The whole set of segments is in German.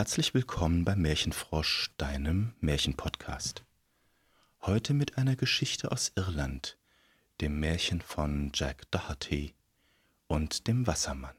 Herzlich willkommen beim Märchenfrosch, deinem Märchenpodcast. Heute mit einer Geschichte aus Irland, dem Märchen von Jack Doherty und dem Wassermann.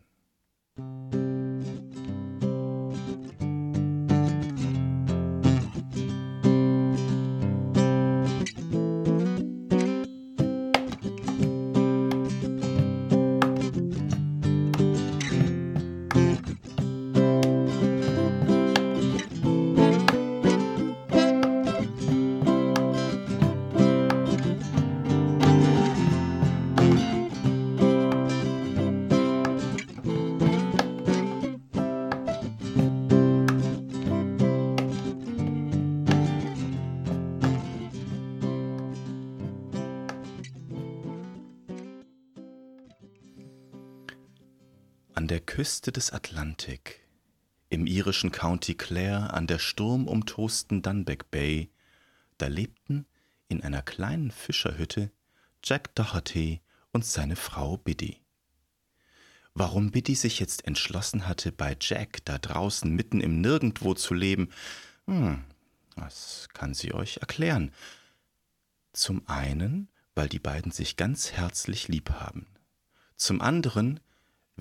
Der Küste des Atlantik, im irischen County Clare an der sturmumtosten Dunbeck Bay, da lebten in einer kleinen Fischerhütte Jack Doherty und seine Frau Biddy. Warum Biddy sich jetzt entschlossen hatte, bei Jack da draußen mitten im Nirgendwo zu leben, hm, das kann sie euch erklären. Zum einen, weil die beiden sich ganz herzlich lieb haben. Zum anderen,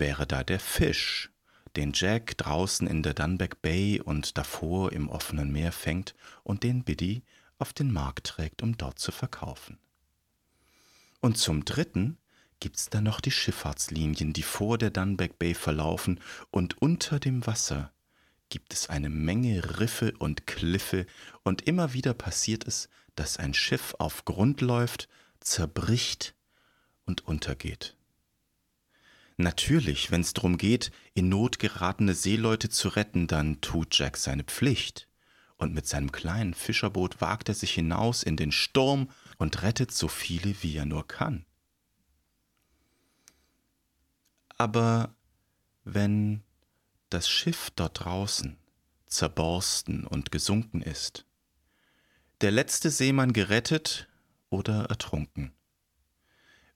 wäre da der Fisch, den Jack draußen in der Dunbeck Bay und davor im offenen Meer fängt und den Biddy auf den Markt trägt, um dort zu verkaufen. Und zum Dritten gibt's da noch die Schifffahrtslinien, die vor der Dunbeck Bay verlaufen, und unter dem Wasser gibt es eine Menge Riffe und Kliffe, und immer wieder passiert es, dass ein Schiff auf Grund läuft, zerbricht und untergeht. Natürlich, wenn es darum geht, in Not geratene Seeleute zu retten, dann tut Jack seine Pflicht. Und mit seinem kleinen Fischerboot wagt er sich hinaus in den Sturm und rettet so viele, wie er nur kann. Aber wenn das Schiff dort draußen zerborsten und gesunken ist, der letzte Seemann gerettet oder ertrunken,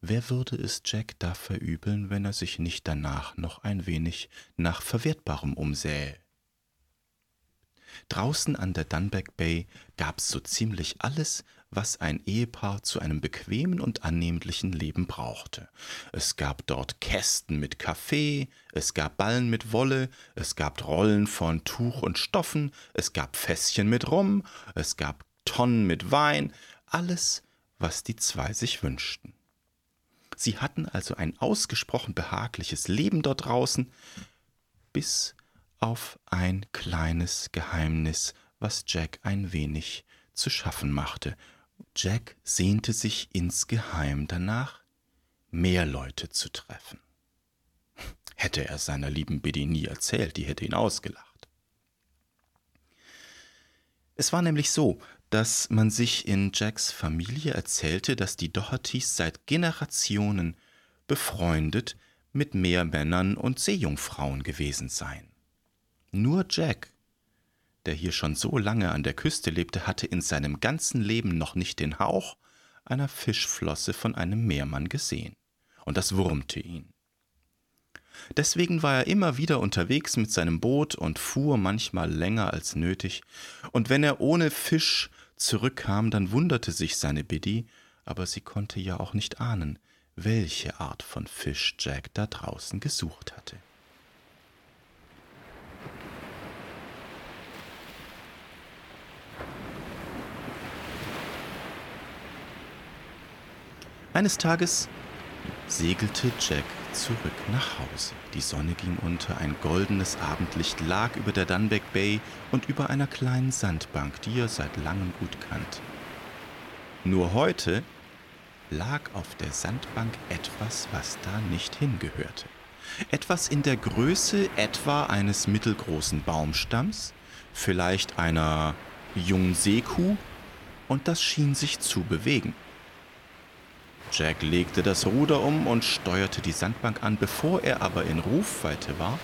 Wer würde es Jack da verübeln, wenn er sich nicht danach noch ein wenig nach Verwertbarem umsähe? Draußen an der Dunbeck Bay gab's so ziemlich alles, was ein Ehepaar zu einem bequemen und annehmlichen Leben brauchte. Es gab dort Kästen mit Kaffee, es gab Ballen mit Wolle, es gab Rollen von Tuch und Stoffen, es gab Fässchen mit Rum, es gab Tonnen mit Wein, alles, was die zwei sich wünschten. Sie hatten also ein ausgesprochen behagliches Leben dort draußen, bis auf ein kleines Geheimnis, was Jack ein wenig zu schaffen machte. Jack sehnte sich insgeheim danach, mehr Leute zu treffen. Hätte er seiner lieben Biddy nie erzählt, die hätte ihn ausgelacht. Es war nämlich so, dass man sich in Jacks Familie erzählte, dass die Dohertys seit Generationen befreundet mit Meermännern und Seejungfrauen gewesen seien. Nur Jack, der hier schon so lange an der Küste lebte, hatte in seinem ganzen Leben noch nicht den Hauch einer Fischflosse von einem Meermann gesehen, und das wurmte ihn. Deswegen war er immer wieder unterwegs mit seinem Boot und fuhr manchmal länger als nötig, und wenn er ohne Fisch zurückkam, dann wunderte sich seine Biddy, aber sie konnte ja auch nicht ahnen, welche Art von Fisch Jack da draußen gesucht hatte. Eines Tages segelte Jack zurück nach Hause. Die Sonne ging unter, ein goldenes Abendlicht lag über der Dunbeck Bay und über einer kleinen Sandbank, die er seit langem gut kannte. Nur heute lag auf der Sandbank etwas, was da nicht hingehörte. Etwas in der Größe etwa eines mittelgroßen Baumstamms, vielleicht einer jungen Seekuh, und das schien sich zu bewegen. Jack legte das Ruder um und steuerte die Sandbank an. Bevor er aber in Rufweite war,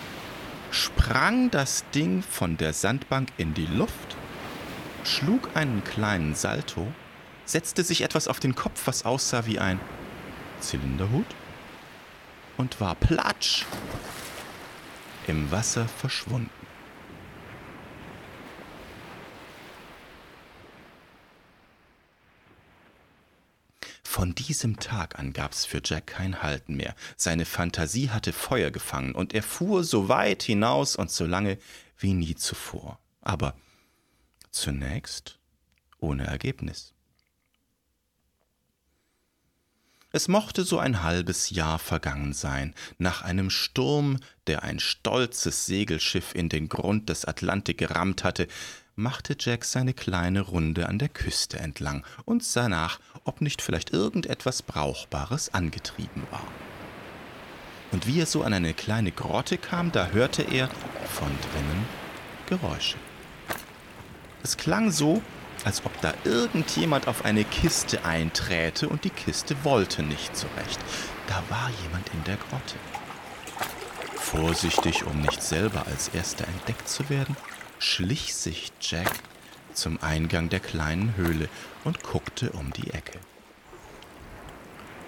sprang das Ding von der Sandbank in die Luft, schlug einen kleinen Salto, setzte sich etwas auf den Kopf, was aussah wie ein Zylinderhut, und war platsch im Wasser verschwunden. Von diesem Tag an gab's für Jack kein Halten mehr. Seine Fantasie hatte Feuer gefangen und er fuhr so weit hinaus und so lange wie nie zuvor. Aber zunächst ohne Ergebnis. Es mochte so ein halbes Jahr vergangen sein, nach einem Sturm, der ein stolzes Segelschiff in den Grund des Atlantik gerammt hatte, machte Jack seine kleine Runde an der Küste entlang und sah nach, ob nicht vielleicht irgendetwas Brauchbares angetrieben war. Und wie er so an eine kleine Grotte kam, da hörte er von drinnen Geräusche. Es klang so, als ob da irgendjemand auf eine Kiste einträte und die Kiste wollte nicht so recht. Da war jemand in der Grotte. Vorsichtig, um nicht selber als erster entdeckt zu werden, schlich sich Jack zum Eingang der kleinen Höhle und guckte um die Ecke.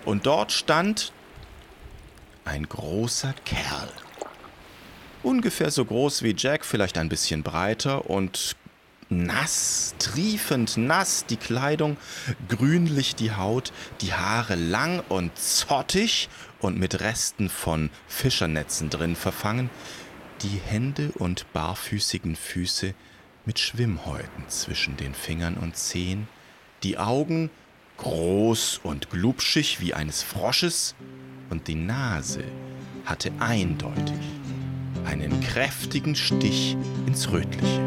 Und dort stand ein großer Kerl. Ungefähr so groß wie Jack, vielleicht ein bisschen breiter und nass, triefend nass die Kleidung, grünlich die Haut, die Haare lang und zottig und mit Resten von Fischernetzen drin verfangen, die Hände und barfüßigen Füße mit Schwimmhäuten zwischen den Fingern und Zehen, die Augen groß und glubschig wie eines Frosches und die Nase hatte eindeutig einen kräftigen Stich ins Rötliche.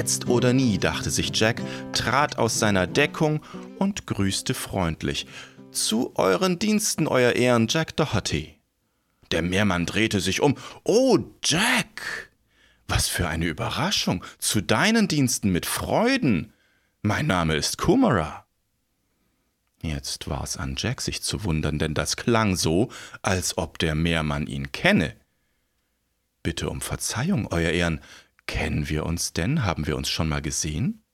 Jetzt oder nie, dachte sich Jack, trat aus seiner Deckung und grüßte freundlich. Zu euren Diensten, Euer Ehren, Jack Doherty. Der Meermann drehte sich um. Oh, Jack! Was für eine Überraschung! Zu deinen Diensten mit Freuden! Mein Name ist Kummerer. Jetzt war es an Jack, sich zu wundern, denn das klang so, als ob der Meermann ihn kenne. Bitte um Verzeihung, Euer Ehren, Kennen wir uns denn? Haben wir uns schon mal gesehen?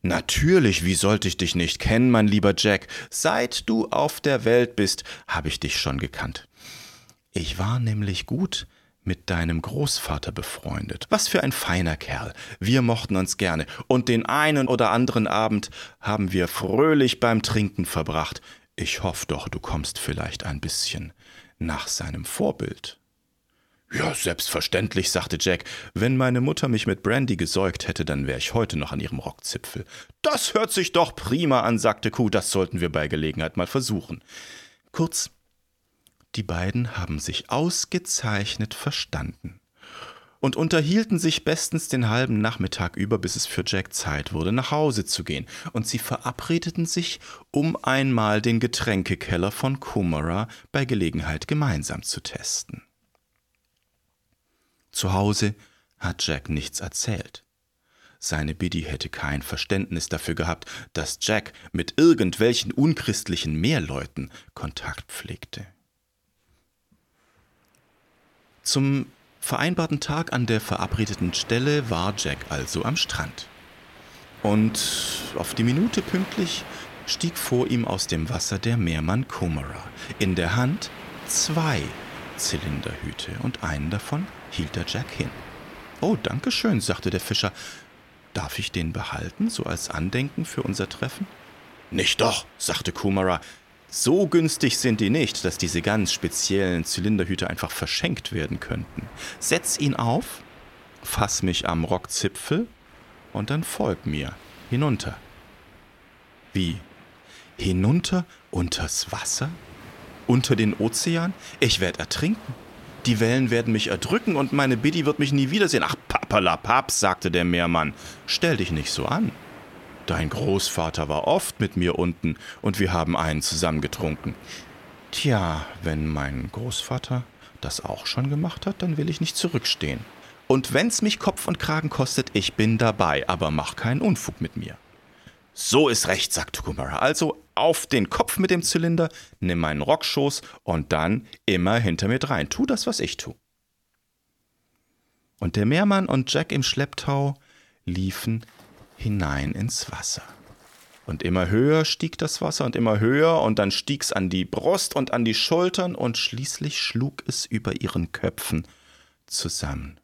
Natürlich, wie sollte ich dich nicht kennen, mein lieber Jack? Seit du auf der Welt bist, habe ich dich schon gekannt. Ich war nämlich gut mit deinem Großvater befreundet. Was für ein feiner Kerl. Wir mochten uns gerne, und den einen oder anderen Abend haben wir fröhlich beim Trinken verbracht. Ich hoffe doch, du kommst vielleicht ein bisschen nach seinem Vorbild. Ja, selbstverständlich, sagte Jack. Wenn meine Mutter mich mit Brandy gesäugt hätte, dann wäre ich heute noch an ihrem Rockzipfel. Das hört sich doch prima an, sagte Kuh, das sollten wir bei Gelegenheit mal versuchen. Kurz, die beiden haben sich ausgezeichnet verstanden und unterhielten sich bestens den halben Nachmittag über, bis es für Jack Zeit wurde, nach Hause zu gehen, und sie verabredeten sich, um einmal den Getränkekeller von Kumara bei Gelegenheit gemeinsam zu testen. Zu Hause hat Jack nichts erzählt. Seine Biddy hätte kein Verständnis dafür gehabt, dass Jack mit irgendwelchen unchristlichen Meerleuten Kontakt pflegte. Zum vereinbarten Tag an der verabredeten Stelle war Jack also am Strand. Und auf die Minute pünktlich stieg vor ihm aus dem Wasser der Meermann Kumara, in der Hand zwei Zylinderhüte und einen davon hielt der Jack hin. Oh, danke schön, sagte der Fischer. Darf ich den behalten, so als Andenken für unser Treffen? Nicht doch, sagte Kumara. So günstig sind die nicht, dass diese ganz speziellen Zylinderhüte einfach verschenkt werden könnten. Setz ihn auf, fass mich am Rockzipfel und dann folg mir hinunter. Wie? Hinunter unters Wasser? Unter den Ozean? Ich werde ertrinken. Die Wellen werden mich erdrücken und meine Biddy wird mich nie wiedersehen. Ach, papalapap, sagte der Meermann. Stell dich nicht so an. Dein Großvater war oft mit mir unten und wir haben einen zusammen getrunken. Tja, wenn mein Großvater das auch schon gemacht hat, dann will ich nicht zurückstehen. Und wenn's mich Kopf und Kragen kostet, ich bin dabei, aber mach keinen Unfug mit mir. So ist recht, sagte Kumara. Also auf den Kopf mit dem Zylinder, nimm meinen Rockschoß und dann immer hinter mir drein. Tu das, was ich tu. Und der Meermann und Jack im Schlepptau liefen hinein ins Wasser. Und immer höher stieg das Wasser und immer höher und dann stieg's an die Brust und an die Schultern und schließlich schlug es über ihren Köpfen zusammen.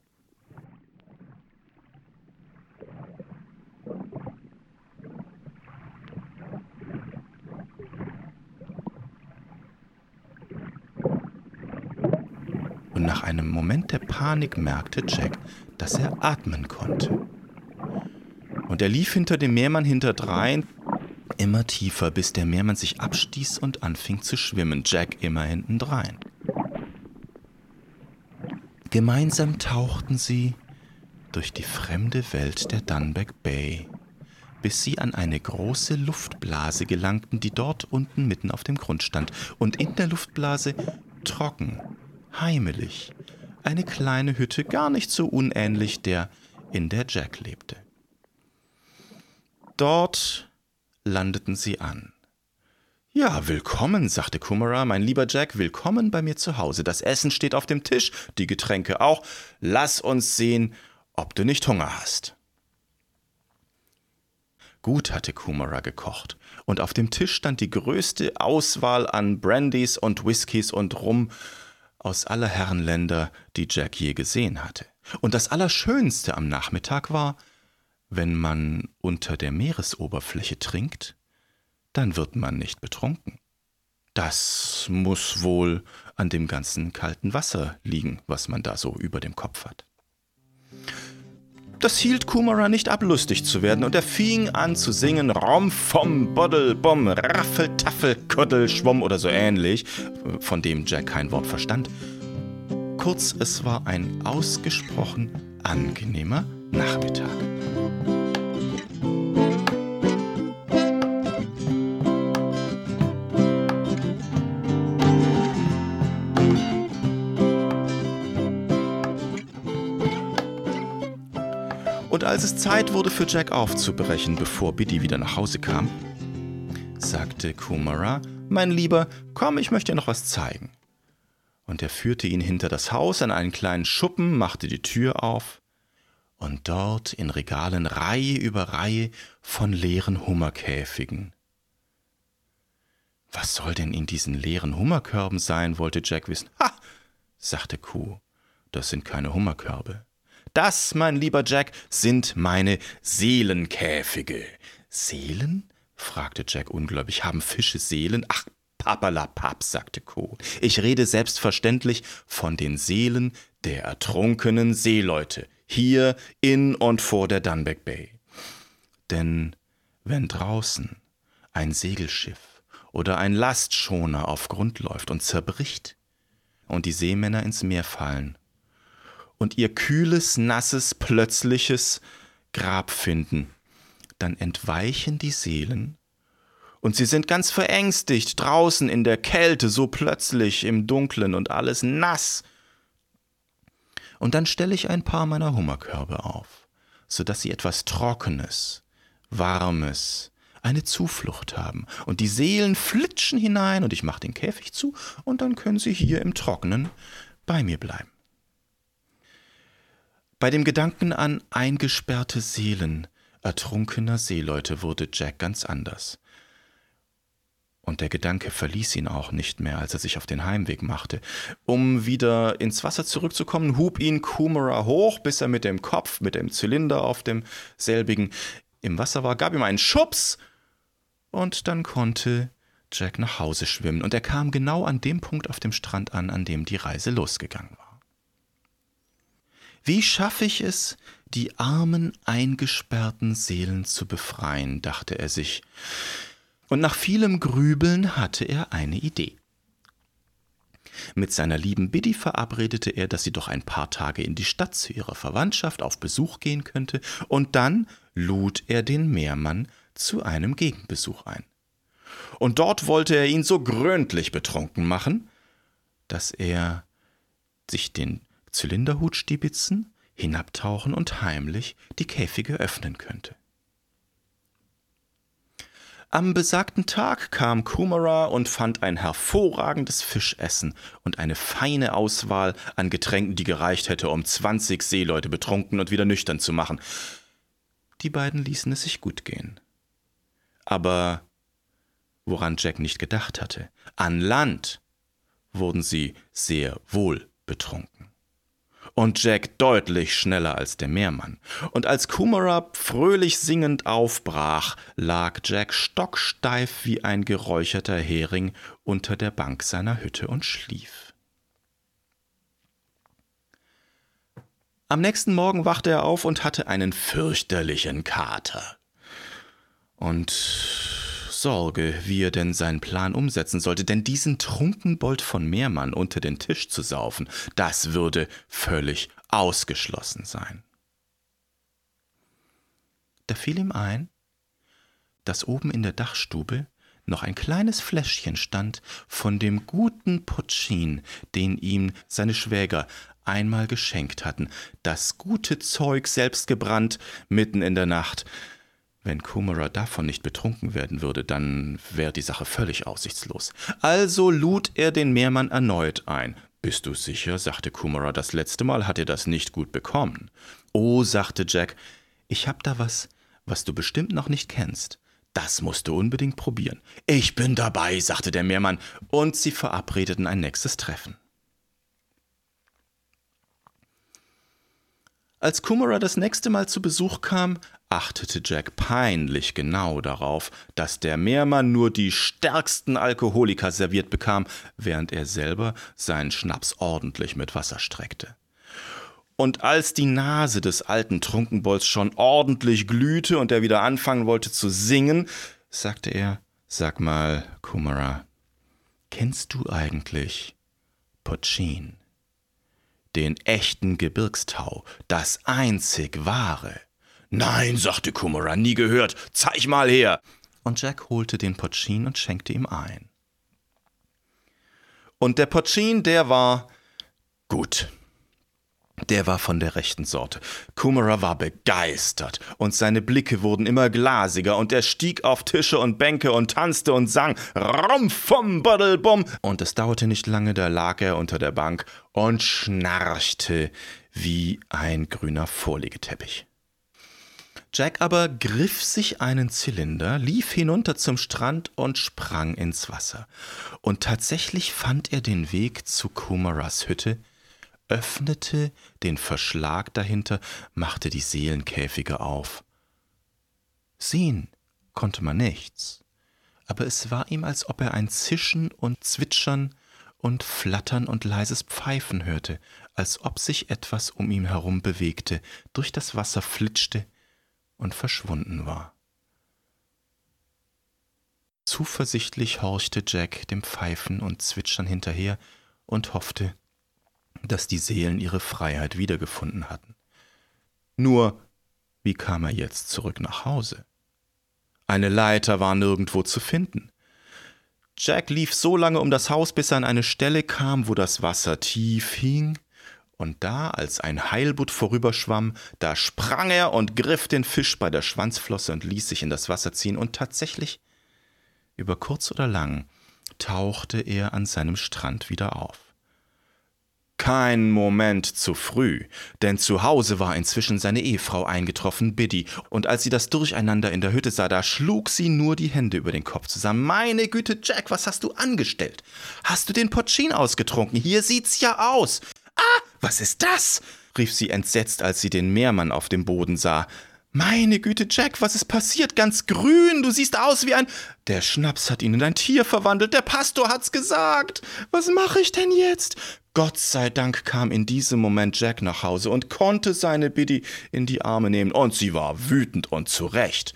Nach einem Moment der Panik merkte Jack, dass er atmen konnte. Und er lief hinter dem Meermann hinterdrein, immer tiefer, bis der Meermann sich abstieß und anfing zu schwimmen, Jack immer hintendrein. Gemeinsam tauchten sie durch die fremde Welt der Dunback Bay, bis sie an eine große Luftblase gelangten, die dort unten mitten auf dem Grund stand, und in der Luftblase trocken, heimelig, eine kleine Hütte, gar nicht so unähnlich der, in der Jack lebte. Dort landeten sie an. Ja, willkommen, sagte Kumara, mein lieber Jack, willkommen bei mir zu Hause. Das Essen steht auf dem Tisch, die Getränke auch. Lass uns sehen, ob du nicht Hunger hast. Gut hatte Kumara gekocht, und auf dem Tisch stand die größte Auswahl an Brandys und Whiskys und Rum aus aller Herrenländer, die Jack je gesehen hatte. Und das Allerschönste am Nachmittag war, wenn man unter der Meeresoberfläche trinkt, dann wird man nicht betrunken. Das muss wohl an dem ganzen kalten Wasser liegen, was man da so über dem Kopf hat. Das hielt Kumara nicht ab, lustig zu werden, und er fing an zu singen Rom vom Boddel bom Raffel Taffel Kuddel Schwumm oder so ähnlich, von dem Jack kein Wort verstand. Kurz, es war ein ausgesprochen angenehmer Nachmittag. Und als es Zeit wurde für Jack aufzubrechen, bevor Biddy wieder nach Hause kam, sagte Kumara, mein Lieber, komm, ich möchte dir noch was zeigen. Und er führte ihn hinter das Haus an einen kleinen Schuppen, machte die Tür auf, und dort in Regalen Reihe über Reihe von leeren Hummerkäfigen. Was soll denn in diesen leeren Hummerkörben sein, wollte Jack wissen. Ha, sagte Kuh, das sind keine Hummerkörbe. Das, mein lieber Jack, sind meine Seelenkäfige. Seelen? fragte Jack ungläubig. Haben Fische Seelen? Ach, papalapap, sagte Co. Ich rede selbstverständlich von den Seelen der ertrunkenen Seeleute, hier in und vor der Dunback Bay. Denn wenn draußen ein Segelschiff oder ein Lastschoner auf Grund läuft und zerbricht und die Seemänner ins Meer fallen und ihr kühles, nasses, plötzliches Grab finden, dann entweichen die Seelen und sie sind ganz verängstigt draußen in der Kälte, so plötzlich im Dunklen und alles nass. Und dann stelle ich ein paar meiner Hummerkörbe auf, so dass sie etwas Trockenes, Warmes, eine Zuflucht haben. Und die Seelen flitschen hinein und ich mache den Käfig zu und dann können sie hier im Trockenen bei mir bleiben. Bei dem Gedanken an eingesperrte Seelen ertrunkener Seeleute wurde Jack ganz anders. Und der Gedanke verließ ihn auch nicht mehr, als er sich auf den Heimweg machte. Um wieder ins Wasser zurückzukommen, hub ihn Kumara hoch, bis er mit dem Kopf, mit dem Zylinder auf demselbigen im Wasser war, gab ihm einen Schubs, und dann konnte Jack nach Hause schwimmen, und er kam genau an dem Punkt auf dem Strand an, an dem die Reise losgegangen war. Wie schaffe ich es, die armen, eingesperrten Seelen zu befreien, dachte er sich. Und nach vielem Grübeln hatte er eine Idee. Mit seiner lieben Biddy verabredete er, dass sie doch ein paar Tage in die Stadt zu ihrer Verwandtschaft auf Besuch gehen könnte, und dann lud er den Meermann zu einem Gegenbesuch ein. Und dort wollte er ihn so gründlich betrunken machen, dass er sich den Zylinderhut stibitzen, hinabtauchen und heimlich die Käfige öffnen könnte. Am besagten Tag kam Kumara und fand ein hervorragendes Fischessen und eine feine Auswahl an Getränken, die gereicht hätte, um 20 Seeleute betrunken und wieder nüchtern zu machen. Die beiden ließen es sich gut gehen. Aber woran Jack nicht gedacht hatte, an Land wurden sie sehr wohl betrunken und Jack deutlich schneller als der Meermann. Und als Kumara fröhlich singend aufbrach, lag Jack stocksteif wie ein geräucherter Hering unter der Bank seiner Hütte und schlief. Am nächsten Morgen wachte er auf und hatte einen fürchterlichen Kater. Und Sorge, wie er denn seinen Plan umsetzen sollte, denn diesen Trunkenbold von Meermann unter den Tisch zu saufen, das würde völlig ausgeschlossen sein. Da fiel ihm ein, dass oben in der Dachstube noch ein kleines Fläschchen stand von dem guten Putschin, den ihm seine Schwäger einmal geschenkt hatten, das gute Zeug selbst gebrannt mitten in der Nacht, wenn Kumara davon nicht betrunken werden würde, dann wäre die Sache völlig aussichtslos. Also lud er den Meermann erneut ein. Bist du sicher? sagte Kumara, das letzte Mal hat er das nicht gut bekommen. Oh, sagte Jack, ich hab da was, was du bestimmt noch nicht kennst. Das musst du unbedingt probieren. Ich bin dabei, sagte der Meermann, und sie verabredeten ein nächstes Treffen. Als Kumara das nächste Mal zu Besuch kam, achtete Jack peinlich genau darauf, dass der Meermann nur die stärksten Alkoholiker serviert bekam, während er selber seinen Schnaps ordentlich mit Wasser streckte. Und als die Nase des alten Trunkenbolls schon ordentlich glühte und er wieder anfangen wollte zu singen, sagte er, Sag mal, Kumara, kennst du eigentlich Pochin? Den echten Gebirgstau, das einzig wahre. Nein, sagte Kumara, nie gehört, zeig mal her. Und Jack holte den Potschin und schenkte ihm ein. Und der Potschin, der war gut. Der war von der rechten Sorte. Kumara war begeistert und seine Blicke wurden immer glasiger und er stieg auf Tische und Bänke und tanzte und sang Rumpfum Buddelbum und es dauerte nicht lange, da lag er unter der Bank und schnarchte wie ein grüner Vorlegeteppich. Jack aber griff sich einen Zylinder, lief hinunter zum Strand und sprang ins Wasser. Und tatsächlich fand er den Weg zu Kumaras Hütte, öffnete den Verschlag dahinter, machte die Seelenkäfige auf. Sehen konnte man nichts, aber es war ihm, als ob er ein Zischen und Zwitschern und Flattern und leises Pfeifen hörte, als ob sich etwas um ihn herum bewegte, durch das Wasser flitschte und verschwunden war. Zuversichtlich horchte Jack dem Pfeifen und Zwitschern hinterher und hoffte, dass die Seelen ihre Freiheit wiedergefunden hatten. Nur, wie kam er jetzt zurück nach Hause? Eine Leiter war nirgendwo zu finden. Jack lief so lange um das Haus, bis er an eine Stelle kam, wo das Wasser tief hing, und da, als ein Heilbutt vorüberschwamm, da sprang er und griff den Fisch bei der Schwanzflosse und ließ sich in das Wasser ziehen, und tatsächlich, über kurz oder lang, tauchte er an seinem Strand wieder auf. Kein Moment zu früh, denn zu Hause war inzwischen seine Ehefrau eingetroffen, Biddy, und als sie das Durcheinander in der Hütte sah, da schlug sie nur die Hände über den Kopf zusammen. Meine Güte, Jack, was hast du angestellt? Hast du den Potschin ausgetrunken? Hier sieht's ja aus. Ah, was ist das? rief sie entsetzt, als sie den Meermann auf dem Boden sah. Meine Güte, Jack, was ist passiert? Ganz grün, du siehst aus wie ein. Der Schnaps hat ihn in ein Tier verwandelt, der Pastor hat's gesagt. Was mache ich denn jetzt? Gott sei Dank kam in diesem Moment Jack nach Hause und konnte seine Biddy in die Arme nehmen, und sie war wütend und zurecht.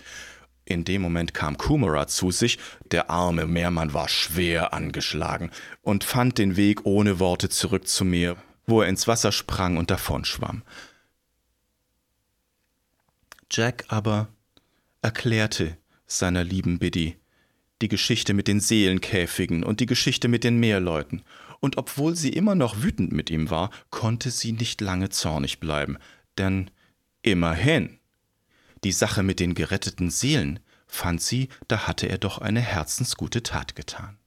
In dem Moment kam Kumara zu sich, der arme Meermann war schwer angeschlagen und fand den Weg ohne Worte zurück zu mir, wo er ins Wasser sprang und davonschwamm. Jack aber erklärte seiner lieben Biddy die Geschichte mit den Seelenkäfigen und die Geschichte mit den Meerleuten, und obwohl sie immer noch wütend mit ihm war, konnte sie nicht lange zornig bleiben, denn immerhin, die Sache mit den geretteten Seelen fand sie, da hatte er doch eine herzensgute Tat getan.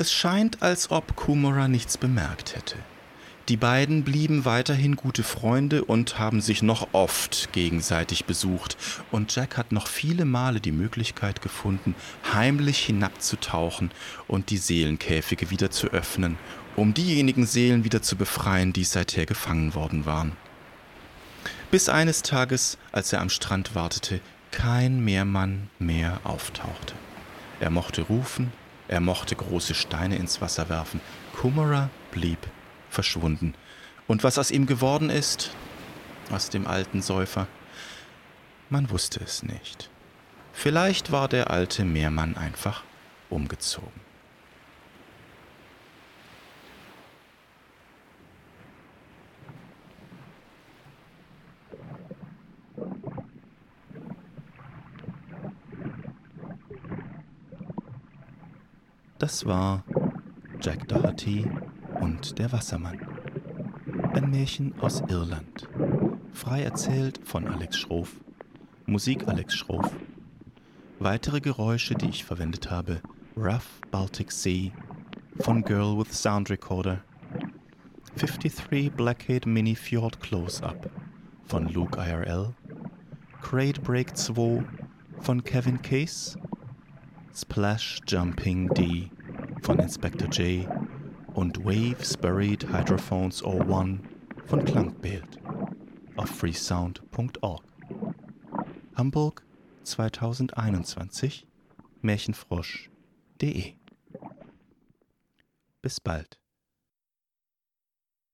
Es scheint, als ob Kumura nichts bemerkt hätte. Die beiden blieben weiterhin gute Freunde und haben sich noch oft gegenseitig besucht, und Jack hat noch viele Male die Möglichkeit gefunden, heimlich hinabzutauchen und die Seelenkäfige wieder zu öffnen, um diejenigen Seelen wieder zu befreien, die seither gefangen worden waren. Bis eines Tages, als er am Strand wartete, kein Meermann mehr auftauchte. Er mochte rufen, er mochte große Steine ins Wasser werfen. Kummerer blieb verschwunden. Und was aus ihm geworden ist, aus dem alten Säufer, man wusste es nicht. Vielleicht war der alte Meermann einfach umgezogen. Das war Jack Doherty und der Wassermann. Ein Märchen aus Irland. Frei erzählt von Alex Schroff. Musik Alex Schroff. Weitere Geräusche, die ich verwendet habe: Rough Baltic Sea von Girl with Sound Recorder. 53 Blackhead Mini Fjord Close-Up von Luke IRL. Crate Break 2 von Kevin Case Splash Jumping D von Inspector J und Waves Buried Hydrophones 01 von Klangbild auf freesound.org. Hamburg 2021 Märchenfrosch.de Bis bald.